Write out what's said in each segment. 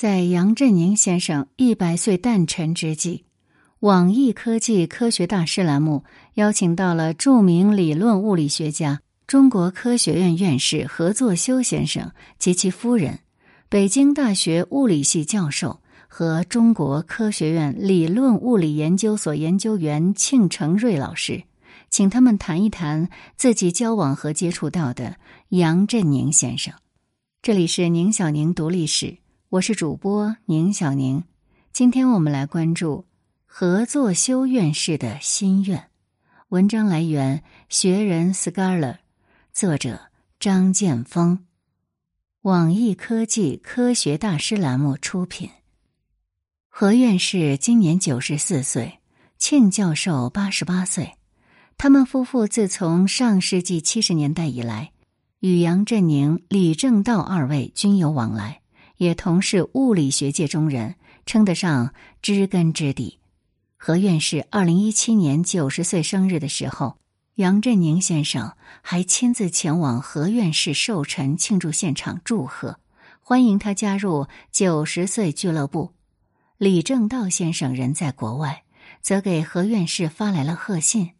在杨振宁先生一百岁诞辰之际，网易科技科学大师栏目邀请到了著名理论物理学家、中国科学院院士何作修先生及其夫人，北京大学物理系教授和中国科学院理论物理研究所研究员庆成瑞老师，请他们谈一谈自己交往和接触到的杨振宁先生。这里是宁小宁读历史。我是主播宁小宁，今天我们来关注何作修院士的心愿。文章来源学人 Scholar，作者张建峰，网易科技科学大师栏目出品。何院士今年九十四岁，庆教授八十八岁。他们夫妇自从上世纪七十年代以来，与杨振宁、李政道二位均有往来。也同是物理学界中人，称得上知根知底。何院士二零一七年九十岁生日的时候，杨振宁先生还亲自前往何院士寿辰庆祝现场祝贺，欢迎他加入九十岁俱乐部。李政道先生人在国外，则给何院士发来了贺信。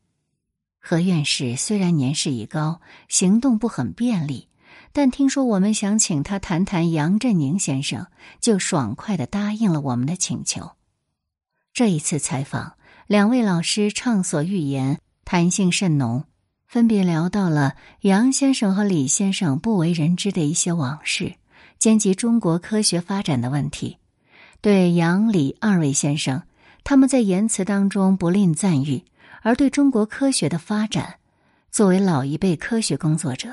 何院士虽然年事已高，行动不很便利。但听说我们想请他谈谈杨振宁先生，就爽快的答应了我们的请求。这一次采访，两位老师畅所欲言，谈性甚浓，分别聊到了杨先生和李先生不为人知的一些往事，兼及中国科学发展的问题。对杨、李二位先生，他们在言辞当中不吝赞誉；而对中国科学的发展，作为老一辈科学工作者。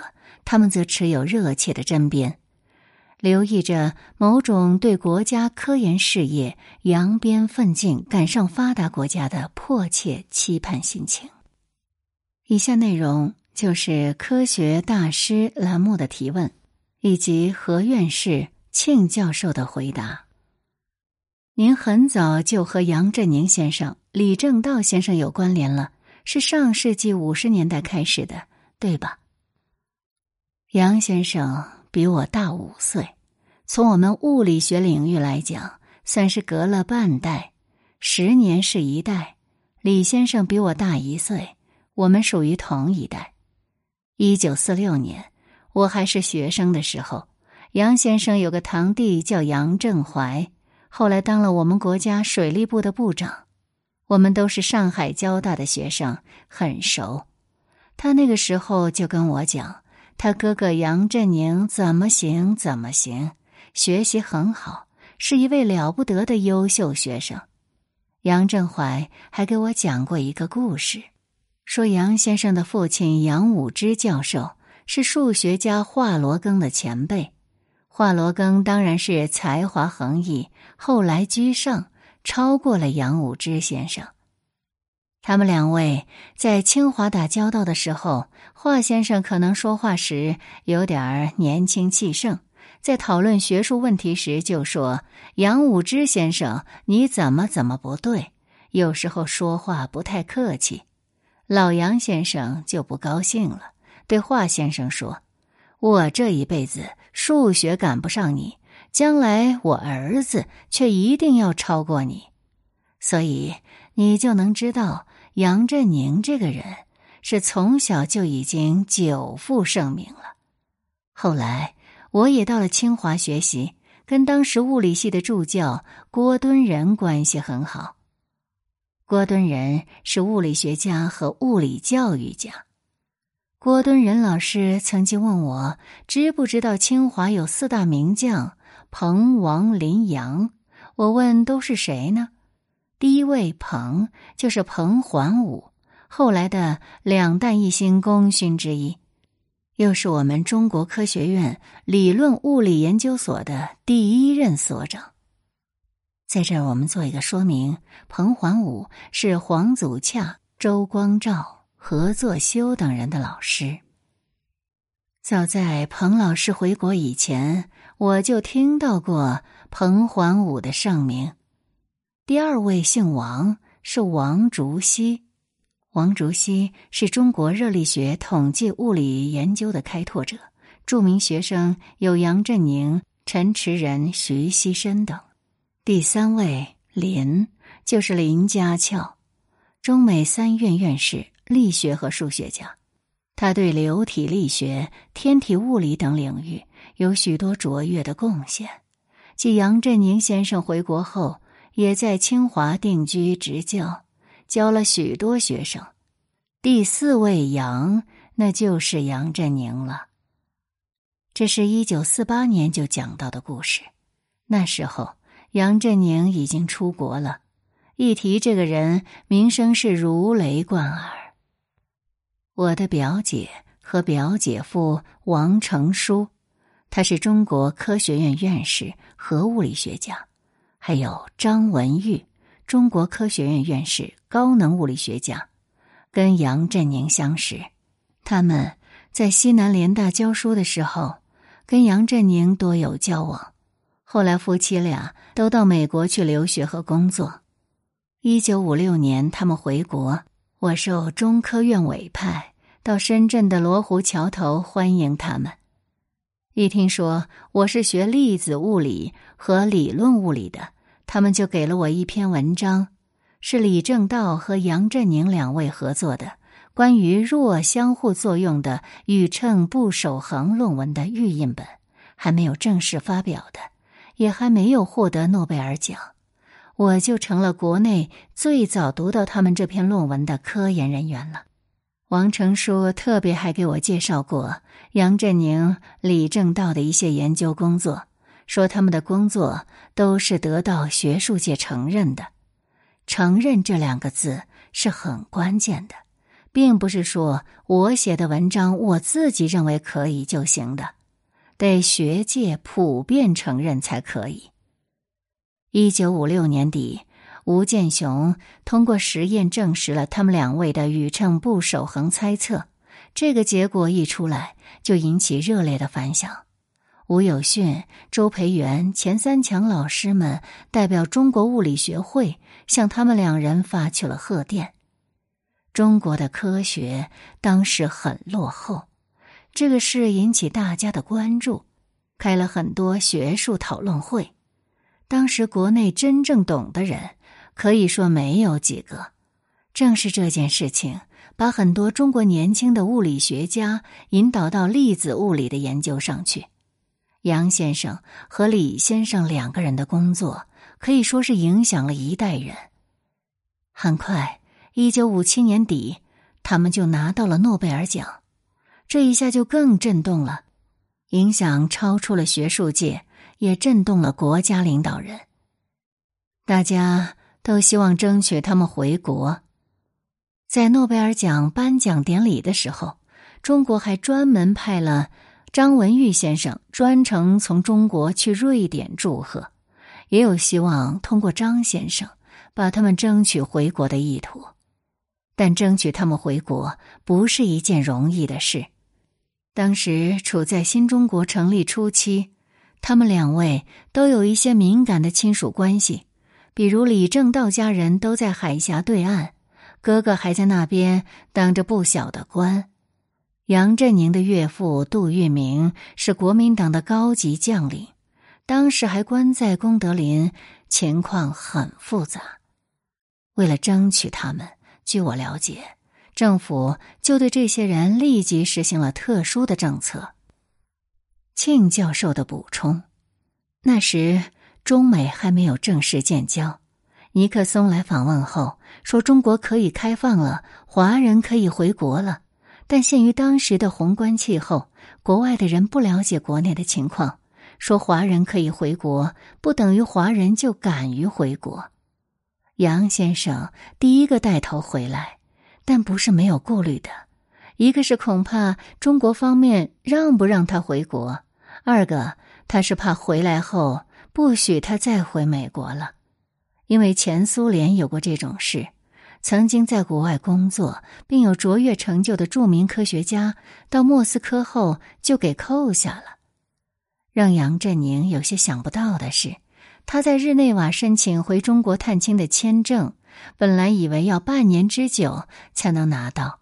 他们则持有热切的针砭，留意着某种对国家科研事业扬鞭奋进、赶上发达国家的迫切期盼心情。以下内容就是科学大师栏目的提问，以及何院士、庆教授的回答。您很早就和杨振宁先生、李政道先生有关联了，是上世纪五十年代开始的，对吧？杨先生比我大五岁，从我们物理学领域来讲，算是隔了半代，十年是一代。李先生比我大一岁，我们属于同一代。一九四六年，我还是学生的时候，杨先生有个堂弟叫杨振怀，后来当了我们国家水利部的部长。我们都是上海交大的学生，很熟。他那个时候就跟我讲。他哥哥杨振宁怎么行怎么行，学习很好，是一位了不得的优秀学生。杨振怀还给我讲过一个故事，说杨先生的父亲杨武之教授是数学家华罗庚的前辈，华罗庚当然是才华横溢，后来居上，超过了杨武之先生。他们两位在清华打交道的时候，华先生可能说话时有点儿年轻气盛，在讨论学术问题时就说：“杨武之先生，你怎么怎么不对？”有时候说话不太客气。老杨先生就不高兴了，对华先生说：“我这一辈子数学赶不上你，将来我儿子却一定要超过你，所以你就能知道。”杨振宁这个人是从小就已经久负盛名了。后来我也到了清华学习，跟当时物理系的助教郭敦仁关系很好。郭敦仁是物理学家和物理教育家。郭敦仁老师曾经问我，知不知道清华有四大名将彭、王、林、杨？我问都是谁呢？第一位彭就是彭桓武，后来的两弹一星功勋之一，又是我们中国科学院理论物理研究所的第一任所长。在这儿，我们做一个说明：彭桓武是黄祖洽、周光召、何作修等人的老师。早在彭老师回国以前，我就听到过彭桓武的盛名。第二位姓王，是王竹溪。王竹溪是中国热力学统计物理研究的开拓者，著名学生有杨振宁、陈池人徐锡申等。第三位林就是林家翘，中美三院院士，力学和数学家。他对流体力学、天体物理等领域有许多卓越的贡献。继杨振宁先生回国后，也在清华定居执教，教了许多学生。第四位杨，那就是杨振宁了。这是一九四八年就讲到的故事。那时候，杨振宁已经出国了。一提这个人，名声是如雷贯耳。我的表姐和表姐夫王成书，他是中国科学院院士、核物理学家；还有张文玉，中国科学院院士、高能物理学家，跟杨振宁相识。他们在西南联大教书的时候，跟杨振宁多有交往。后来夫妻俩都到美国去留学和工作。一九五六年，他们回国。我受中科院委派到深圳的罗湖桥头欢迎他们。一听说我是学粒子物理和理论物理的，他们就给了我一篇文章，是李政道和杨振宁两位合作的关于弱相互作用的宇称不守恒论文的预印本，还没有正式发表的，也还没有获得诺贝尔奖。我就成了国内最早读到他们这篇论文的科研人员了。王成书特别还给我介绍过杨振宁、李政道的一些研究工作，说他们的工作都是得到学术界承认的。承认这两个字是很关键的，并不是说我写的文章我自己认为可以就行的，得学界普遍承认才可以。一九五六年底，吴健雄通过实验证实了他们两位的宇称不守恒猜测。这个结果一出来，就引起热烈的反响。吴有训、周培源、钱三强老师们代表中国物理学会向他们两人发去了贺电。中国的科学当时很落后，这个事引起大家的关注，开了很多学术讨论会。当时国内真正懂的人，可以说没有几个。正是这件事情，把很多中国年轻的物理学家引导到粒子物理的研究上去。杨先生和李先生两个人的工作，可以说是影响了一代人。很快，一九五七年底，他们就拿到了诺贝尔奖，这一下就更震动了，影响超出了学术界。也震动了国家领导人，大家都希望争取他们回国。在诺贝尔奖颁奖典礼的时候，中国还专门派了张文玉先生专程从中国去瑞典祝贺，也有希望通过张先生把他们争取回国的意图。但争取他们回国不是一件容易的事。当时处在新中国成立初期。他们两位都有一些敏感的亲属关系，比如李政道家人都在海峡对岸，哥哥还在那边当着不小的官。杨振宁的岳父杜聿明是国民党的高级将领，当时还关在功德林，情况很复杂。为了争取他们，据我了解，政府就对这些人立即实行了特殊的政策。庆教授的补充：那时中美还没有正式建交。尼克松来访问后说：“中国可以开放了，华人可以回国了。”但限于当时的宏观气候，国外的人不了解国内的情况，说华人可以回国，不等于华人就敢于回国。杨先生第一个带头回来，但不是没有顾虑的。一个是恐怕中国方面让不让他回国。二个，他是怕回来后不许他再回美国了，因为前苏联有过这种事，曾经在国外工作并有卓越成就的著名科学家到莫斯科后就给扣下了。让杨振宁有些想不到的是，他在日内瓦申请回中国探亲的签证，本来以为要半年之久才能拿到，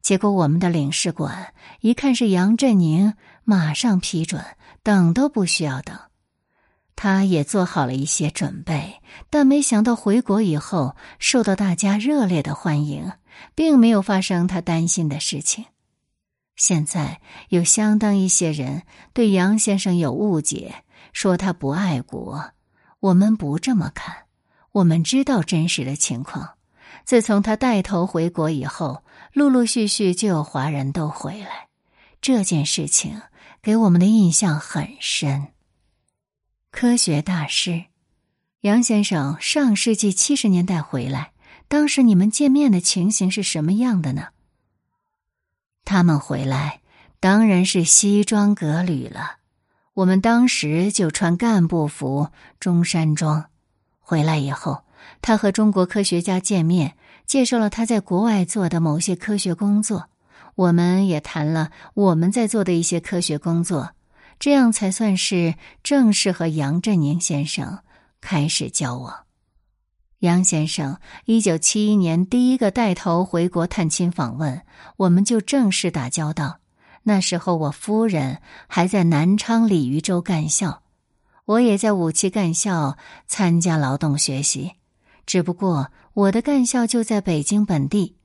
结果我们的领事馆一看是杨振宁。马上批准，等都不需要等。他也做好了一些准备，但没想到回国以后受到大家热烈的欢迎，并没有发生他担心的事情。现在有相当一些人对杨先生有误解，说他不爱国。我们不这么看，我们知道真实的情况。自从他带头回国以后，陆陆续续就有华人都回来，这件事情给我们的印象很深。科学大师杨先生上世纪七十年代回来，当时你们见面的情形是什么样的呢？他们回来当然是西装革履了，我们当时就穿干部服、中山装。回来以后。他和中国科学家见面，介绍了他在国外做的某些科学工作，我们也谈了我们在做的一些科学工作，这样才算是正式和杨振宁先生开始交往。杨先生一九七一年第一个带头回国探亲访问，我们就正式打交道。那时候我夫人还在南昌鲤鱼洲干校，我也在武器干校参加劳动学习。只不过我的干校就在北京本地，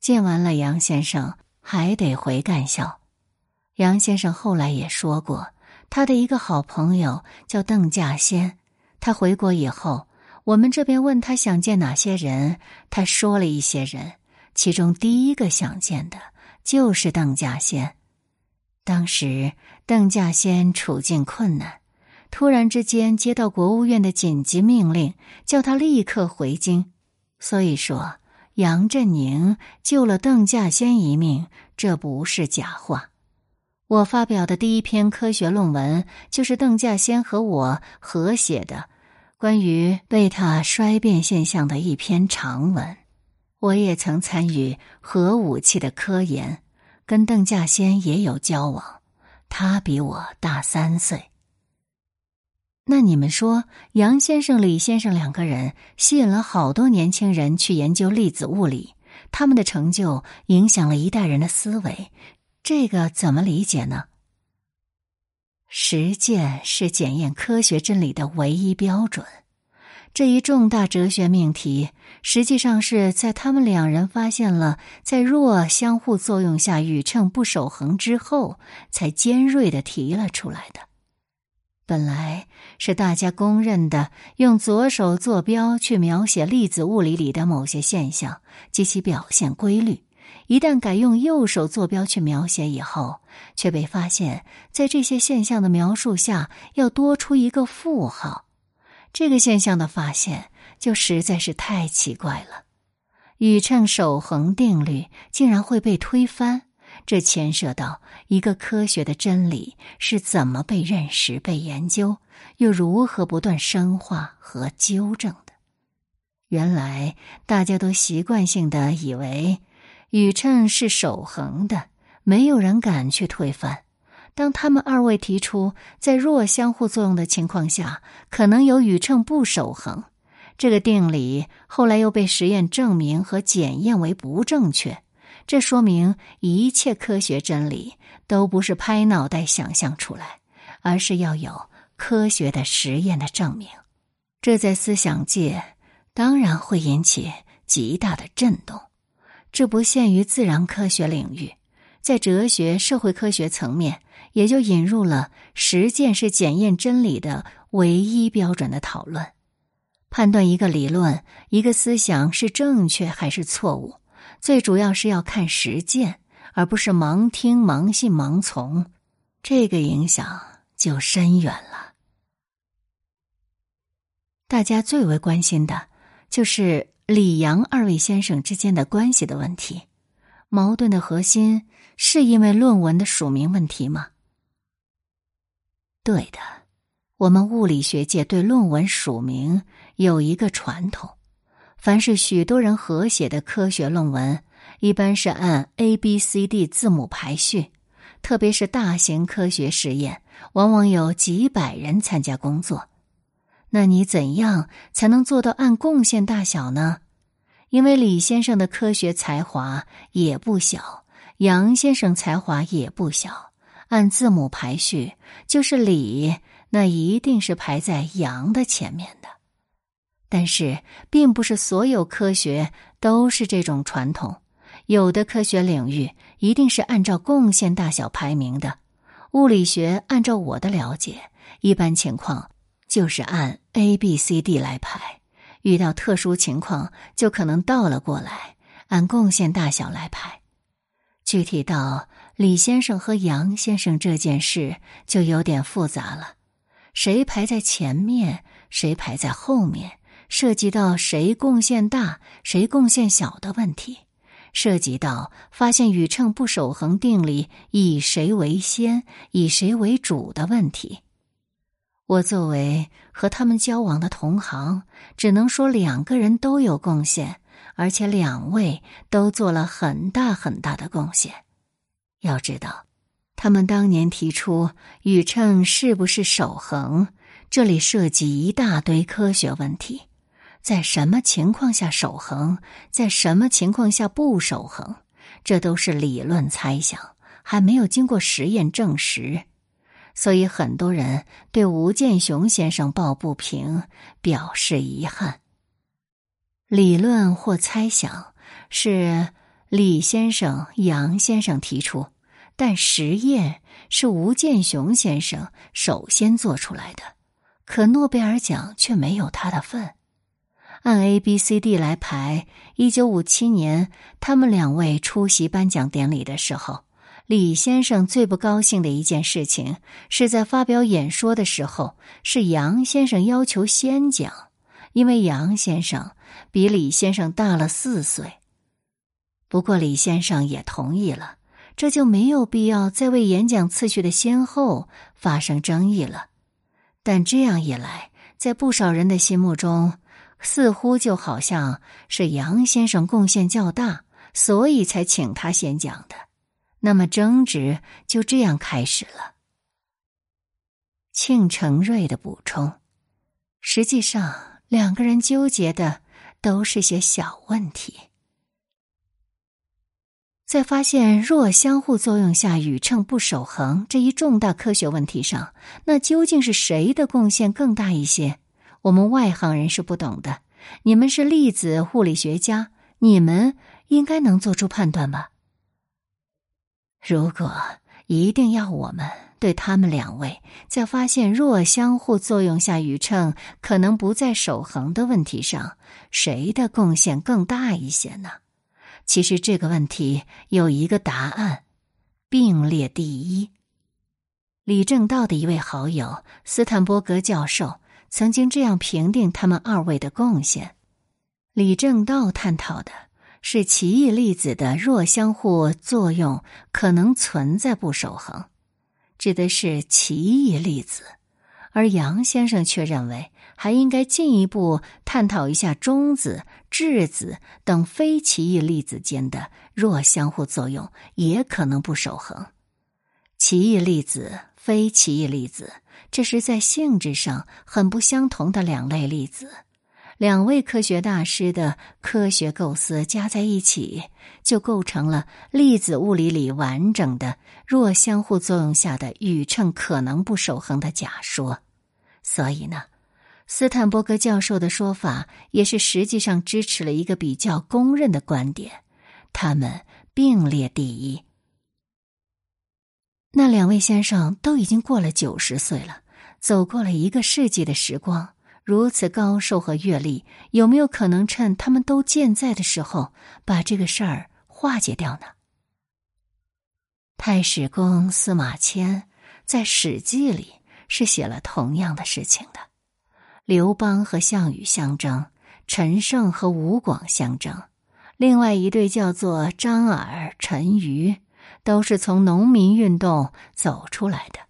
见完了杨先生还得回干校。杨先生后来也说过，他的一个好朋友叫邓稼先，他回国以后，我们这边问他想见哪些人，他说了一些人，其中第一个想见的就是邓稼先。当时邓稼先处境困难。突然之间接到国务院的紧急命令，叫他立刻回京。所以说，杨振宁救了邓稼先一命，这不是假话。我发表的第一篇科学论文就是邓稼先和我合写的，关于贝塔衰变现象的一篇长文。我也曾参与核武器的科研，跟邓稼先也有交往。他比我大三岁。那你们说，杨先生、李先生两个人吸引了好多年轻人去研究粒子物理，他们的成就影响了一代人的思维，这个怎么理解呢？实践是检验科学真理的唯一标准，这一重大哲学命题，实际上是在他们两人发现了在弱相互作用下宇称不守恒之后，才尖锐的提了出来的。本来是大家公认的，用左手坐标去描写粒子物理里的某些现象及其表现规律。一旦改用右手坐标去描写以后，却被发现，在这些现象的描述下要多出一个负号。这个现象的发现就实在是太奇怪了。宇称守恒定律竟然会被推翻。这牵涉到一个科学的真理是怎么被认识、被研究，又如何不断深化和纠正的。原来大家都习惯性的以为宇称是守恒的，没有人敢去推翻。当他们二位提出在弱相互作用的情况下，可能有宇称不守恒，这个定理后来又被实验证明和检验为不正确。这说明一切科学真理都不是拍脑袋想象出来，而是要有科学的实验的证明。这在思想界当然会引起极大的震动。这不限于自然科学领域，在哲学、社会科学层面，也就引入了实践是检验真理的唯一标准的讨论，判断一个理论、一个思想是正确还是错误。最主要是要看实践，而不是盲听、盲信、盲从，这个影响就深远了。大家最为关心的，就是李杨二位先生之间的关系的问题。矛盾的核心是因为论文的署名问题吗？对的，我们物理学界对论文署名有一个传统。凡是许多人合写的科学论文，一般是按 A、B、C、D 字母排序。特别是大型科学实验，往往有几百人参加工作。那你怎样才能做到按贡献大小呢？因为李先生的科学才华也不小，杨先生才华也不小。按字母排序，就是李那一定是排在杨的前面的。但是，并不是所有科学都是这种传统，有的科学领域一定是按照贡献大小排名的。物理学按照我的了解，一般情况就是按 A、B、C、D 来排，遇到特殊情况就可能倒了过来，按贡献大小来排。具体到李先生和杨先生这件事，就有点复杂了，谁排在前面，谁排在后面。涉及到谁贡献大、谁贡献小的问题，涉及到发现宇称不守恒定理以谁为先、以谁为主的问题。我作为和他们交往的同行，只能说两个人都有贡献，而且两位都做了很大很大的贡献。要知道，他们当年提出宇称是不是守恒，这里涉及一大堆科学问题。在什么情况下守恒，在什么情况下不守恒，这都是理论猜想，还没有经过实验证实。所以很多人对吴建雄先生抱不平，表示遗憾。理论或猜想是李先生、杨先生提出，但实验是吴建雄先生首先做出来的，可诺贝尔奖却没有他的份。按 A、B、C、D 来排。一九五七年，他们两位出席颁奖典礼的时候，李先生最不高兴的一件事情是在发表演说的时候，是杨先生要求先讲，因为杨先生比李先生大了四岁。不过李先生也同意了，这就没有必要再为演讲次序的先后发生争议了。但这样一来，在不少人的心目中，似乎就好像是杨先生贡献较大，所以才请他先讲的。那么争执就这样开始了。庆成瑞的补充：实际上，两个人纠结的都是些小问题。在发现弱相互作用下宇称不守恒这一重大科学问题上，那究竟是谁的贡献更大一些？我们外行人是不懂的，你们是粒子物理学家，你们应该能做出判断吧？如果一定要我们对他们两位在发现弱相互作用下宇称可能不再守恒的问题上，谁的贡献更大一些呢？其实这个问题有一个答案，并列第一。李政道的一位好友斯坦伯格教授。曾经这样评定他们二位的贡献：李政道探讨的是奇异粒子的弱相互作用可能存在不守恒，指的是奇异粒子；而杨先生却认为还应该进一步探讨一下中子、质子等非奇异粒子间的弱相互作用也可能不守恒。奇异粒子、非奇异粒子。这是在性质上很不相同的两类粒子，两位科学大师的科学构思加在一起，就构成了粒子物理里完整的弱相互作用下的宇称可能不守恒的假说。所以呢，斯坦伯格教授的说法也是实际上支持了一个比较公认的观点，他们并列第一。那两位先生都已经过了九十岁了。走过了一个世纪的时光，如此高寿和阅历，有没有可能趁他们都健在的时候，把这个事儿化解掉呢？太史公司马迁在《史记》里是写了同样的事情的。刘邦和项羽相争，陈胜和吴广相争，另外一对叫做张耳、陈余，都是从农民运动走出来的，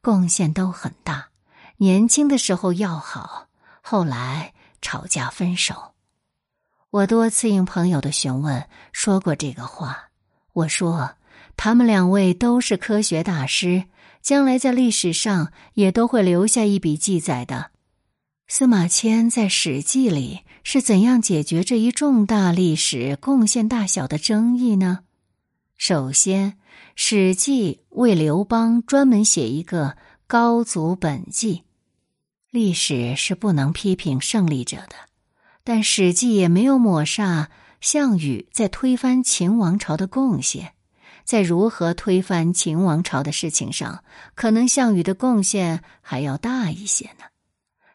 贡献都很大。年轻的时候要好，后来吵架分手。我多次应朋友的询问说过这个话。我说，他们两位都是科学大师，将来在历史上也都会留下一笔记载的。司马迁在《史记》里是怎样解决这一重大历史贡献大小的争议呢？首先，《史记》为刘邦专门写一个高祖本纪。历史是不能批评胜利者的，但《史记》也没有抹杀项羽在推翻秦王朝的贡献。在如何推翻秦王朝的事情上，可能项羽的贡献还要大一些呢。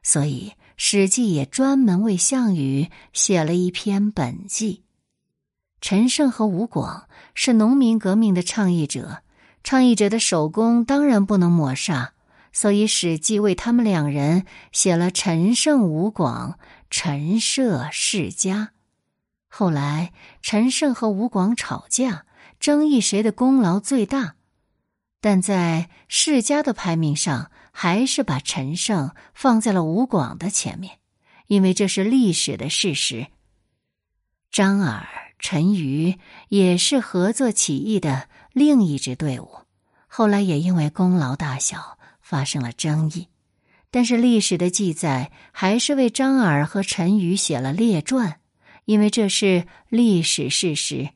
所以，《史记》也专门为项羽写了一篇本纪。陈胜和吴广是农民革命的倡议者，倡议者的首功当然不能抹杀，所以《史记》为他们两人写了陈胜、吴广、陈涉世家。后来，陈胜和吴广吵架。争议谁的功劳最大，但在世家的排名上，还是把陈胜放在了吴广的前面，因为这是历史的事实。张耳、陈馀也是合作起义的另一支队伍，后来也因为功劳大小发生了争议，但是历史的记载还是为张耳和陈馀写了列传，因为这是历史事实。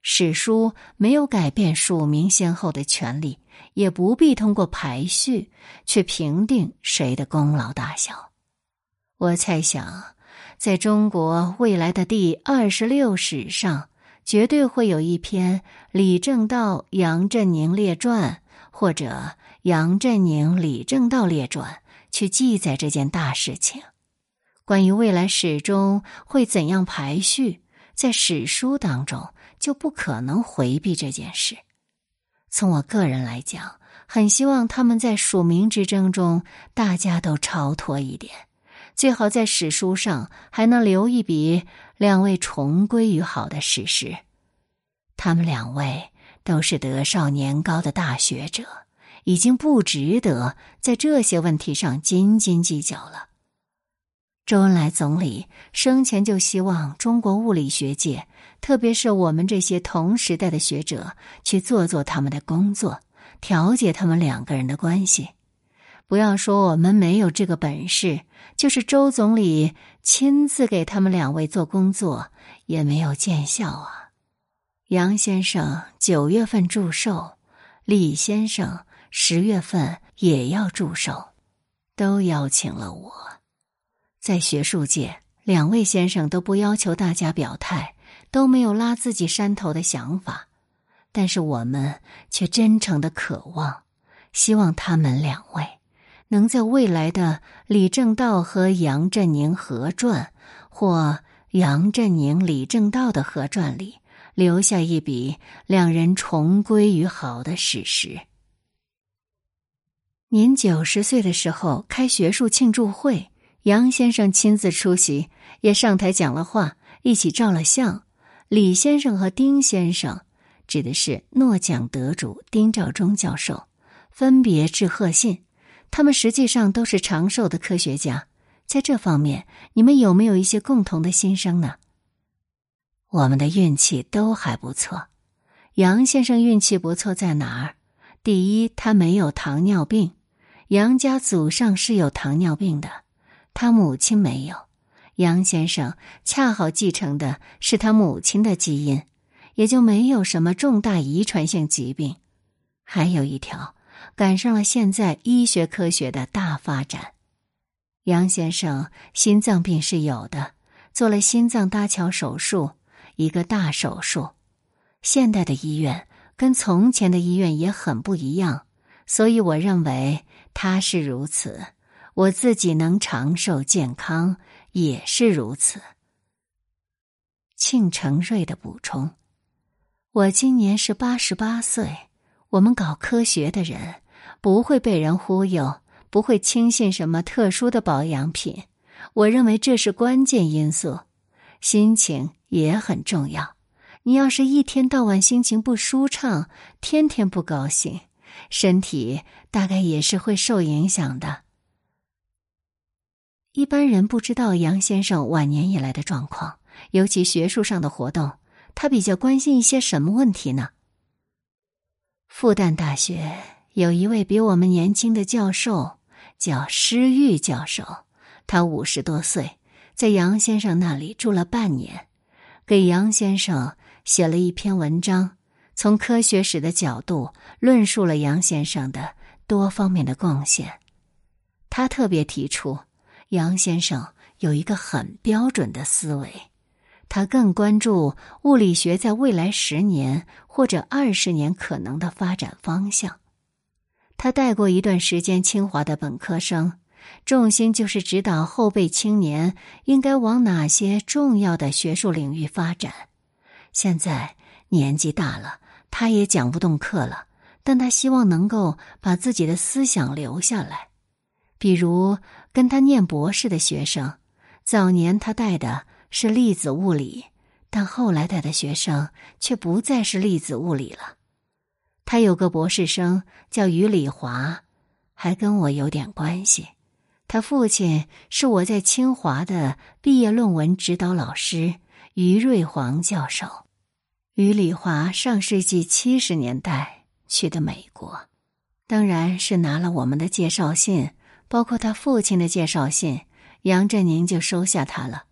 史书没有改变署名先后的权利，也不必通过排序去评定谁的功劳大小。我猜想，在中国未来的第二十六史上，绝对会有一篇《李政道杨振宁列传》或者《杨振宁李政道列传》去记载这件大事情。关于未来史中会怎样排序，在史书当中。就不可能回避这件事。从我个人来讲，很希望他们在署名之争中，大家都超脱一点，最好在史书上还能留一笔两位重归于好的史实。他们两位都是德少年高的大学者，已经不值得在这些问题上斤斤计较了。周恩来总理生前就希望中国物理学界。特别是我们这些同时代的学者，去做做他们的工作，调解他们两个人的关系。不要说我们没有这个本事，就是周总理亲自给他们两位做工作，也没有见效啊。杨先生九月份祝寿，李先生十月份也要祝寿，都邀请了我。在学术界，两位先生都不要求大家表态。都没有拉自己山头的想法，但是我们却真诚的渴望，希望他们两位能在未来的李政道和杨振宁合传或杨振宁李政道的合传里留下一笔两人重归于好的史实。您九十岁的时候开学术庆祝会，杨先生亲自出席，也上台讲了话，一起照了相。李先生和丁先生指的是诺奖得主丁肇中教授，分别致贺信。他们实际上都是长寿的科学家，在这方面，你们有没有一些共同的心声呢？我们的运气都还不错。杨先生运气不错在哪儿？第一，他没有糖尿病，杨家祖上是有糖尿病的，他母亲没有。杨先生恰好继承的是他母亲的基因，也就没有什么重大遗传性疾病。还有一条，赶上了现在医学科学的大发展。杨先生心脏病是有的，做了心脏搭桥手术，一个大手术。现代的医院跟从前的医院也很不一样，所以我认为他是如此。我自己能长寿健康。也是如此。庆成瑞的补充：我今年是八十八岁。我们搞科学的人不会被人忽悠，不会轻信什么特殊的保养品。我认为这是关键因素。心情也很重要。你要是一天到晚心情不舒畅，天天不高兴，身体大概也是会受影响的。一般人不知道杨先生晚年以来的状况，尤其学术上的活动，他比较关心一些什么问题呢？复旦大学有一位比我们年轻的教授，叫施玉教授，他五十多岁，在杨先生那里住了半年，给杨先生写了一篇文章，从科学史的角度论述了杨先生的多方面的贡献。他特别提出，杨先生有一个很标准的思维，他更关注物理学在未来十年或者二十年可能的发展方向。他带过一段时间清华的本科生，重心就是指导后辈青年应该往哪些重要的学术领域发展。现在年纪大了，他也讲不动课了，但他希望能够把自己的思想留下来。比如跟他念博士的学生，早年他带的是粒子物理，但后来带的学生却不再是粒子物理了。他有个博士生叫于礼华，还跟我有点关系。他父亲是我在清华的毕业论文指导老师于瑞煌教授。于礼华上世纪七十年代去的美国，当然是拿了我们的介绍信，包括他父亲的介绍信，杨振宁就收下他了。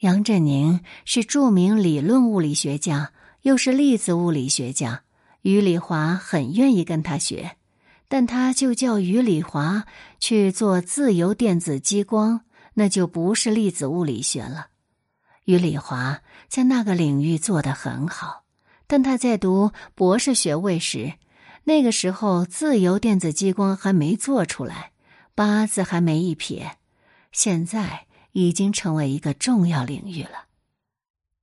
杨振宁是著名理论物理学家，又是粒子物理学家。于礼华很愿意跟他学，但他就叫于礼华去做自由电子激光，那就不是粒子物理学了。于礼华在那个领域做得很好，但他在读博士学位时，那个时候自由电子激光还没做出来，八字还没一撇，现在已经成为一个重要领域了。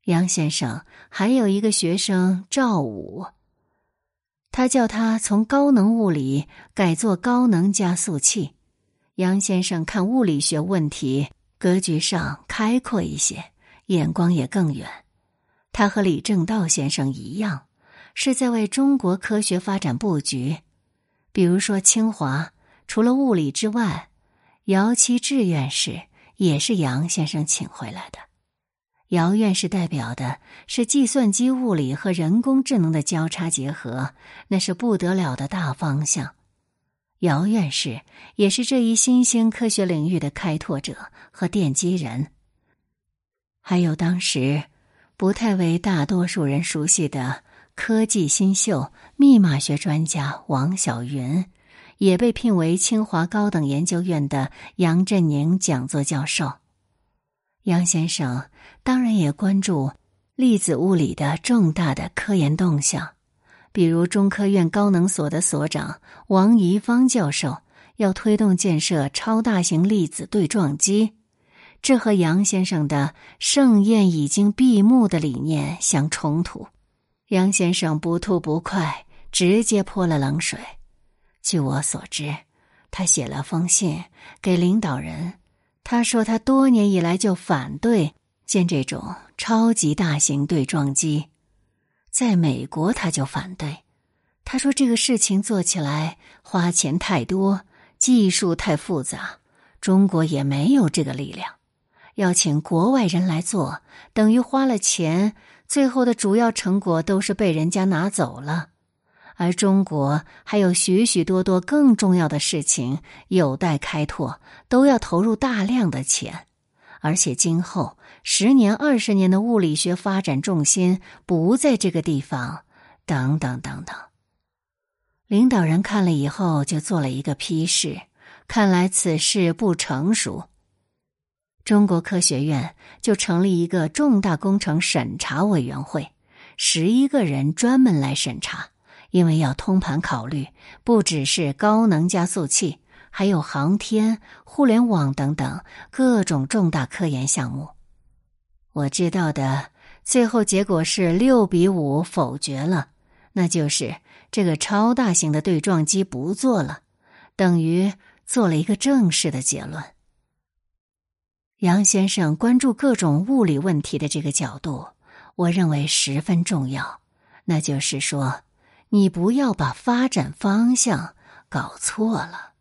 杨先生还有一个学生赵武。他叫他从高能物理改做高能加速器。杨先生看物理学问题格局上开阔一些，眼光也更远。他和李政道先生一样，是在为中国科学发展布局。比如说，清华除了物理之外，姚期智院士也是杨先生请回来的。姚院士代表的是计算机物理和人工智能的交叉结合，那是不得了的大方向。姚院士也是这一新兴科学领域的开拓者和奠基人。还有当时不太为大多数人熟悉的科技新秀、密码学专家王晓云，也被聘为清华高等研究院的杨振宁讲座教授。杨先生当然也关注粒子物理的重大的科研动向，比如中科院高能所的所长王贻芳教授要推动建设超大型粒子对撞机，这和杨先生的盛宴已经闭幕的理念相冲突。杨先生不吐不快，直接泼了冷水。据我所知，他写了封信给领导人。他说：“他多年以来就反对建这种超级大型对撞机，在美国他就反对。他说这个事情做起来花钱太多，技术太复杂，中国也没有这个力量。要请国外人来做，等于花了钱，最后的主要成果都是被人家拿走了。”而中国还有许许多多更重要的事情有待开拓，都要投入大量的钱，而且今后十年、二十年的物理学发展重心不在这个地方，等等等等。领导人看了以后就做了一个批示，看来此事不成熟。中国科学院就成立一个重大工程审查委员会，十一个人专门来审查。因为要通盘考虑，不只是高能加速器，还有航天、互联网等等各种重大科研项目。我知道的最后结果是六比五否决了，那就是这个超大型的对撞机不做了，等于做了一个正式的结论。杨先生关注各种物理问题的这个角度，我认为十分重要，那就是说。你不要把发展方向搞错了。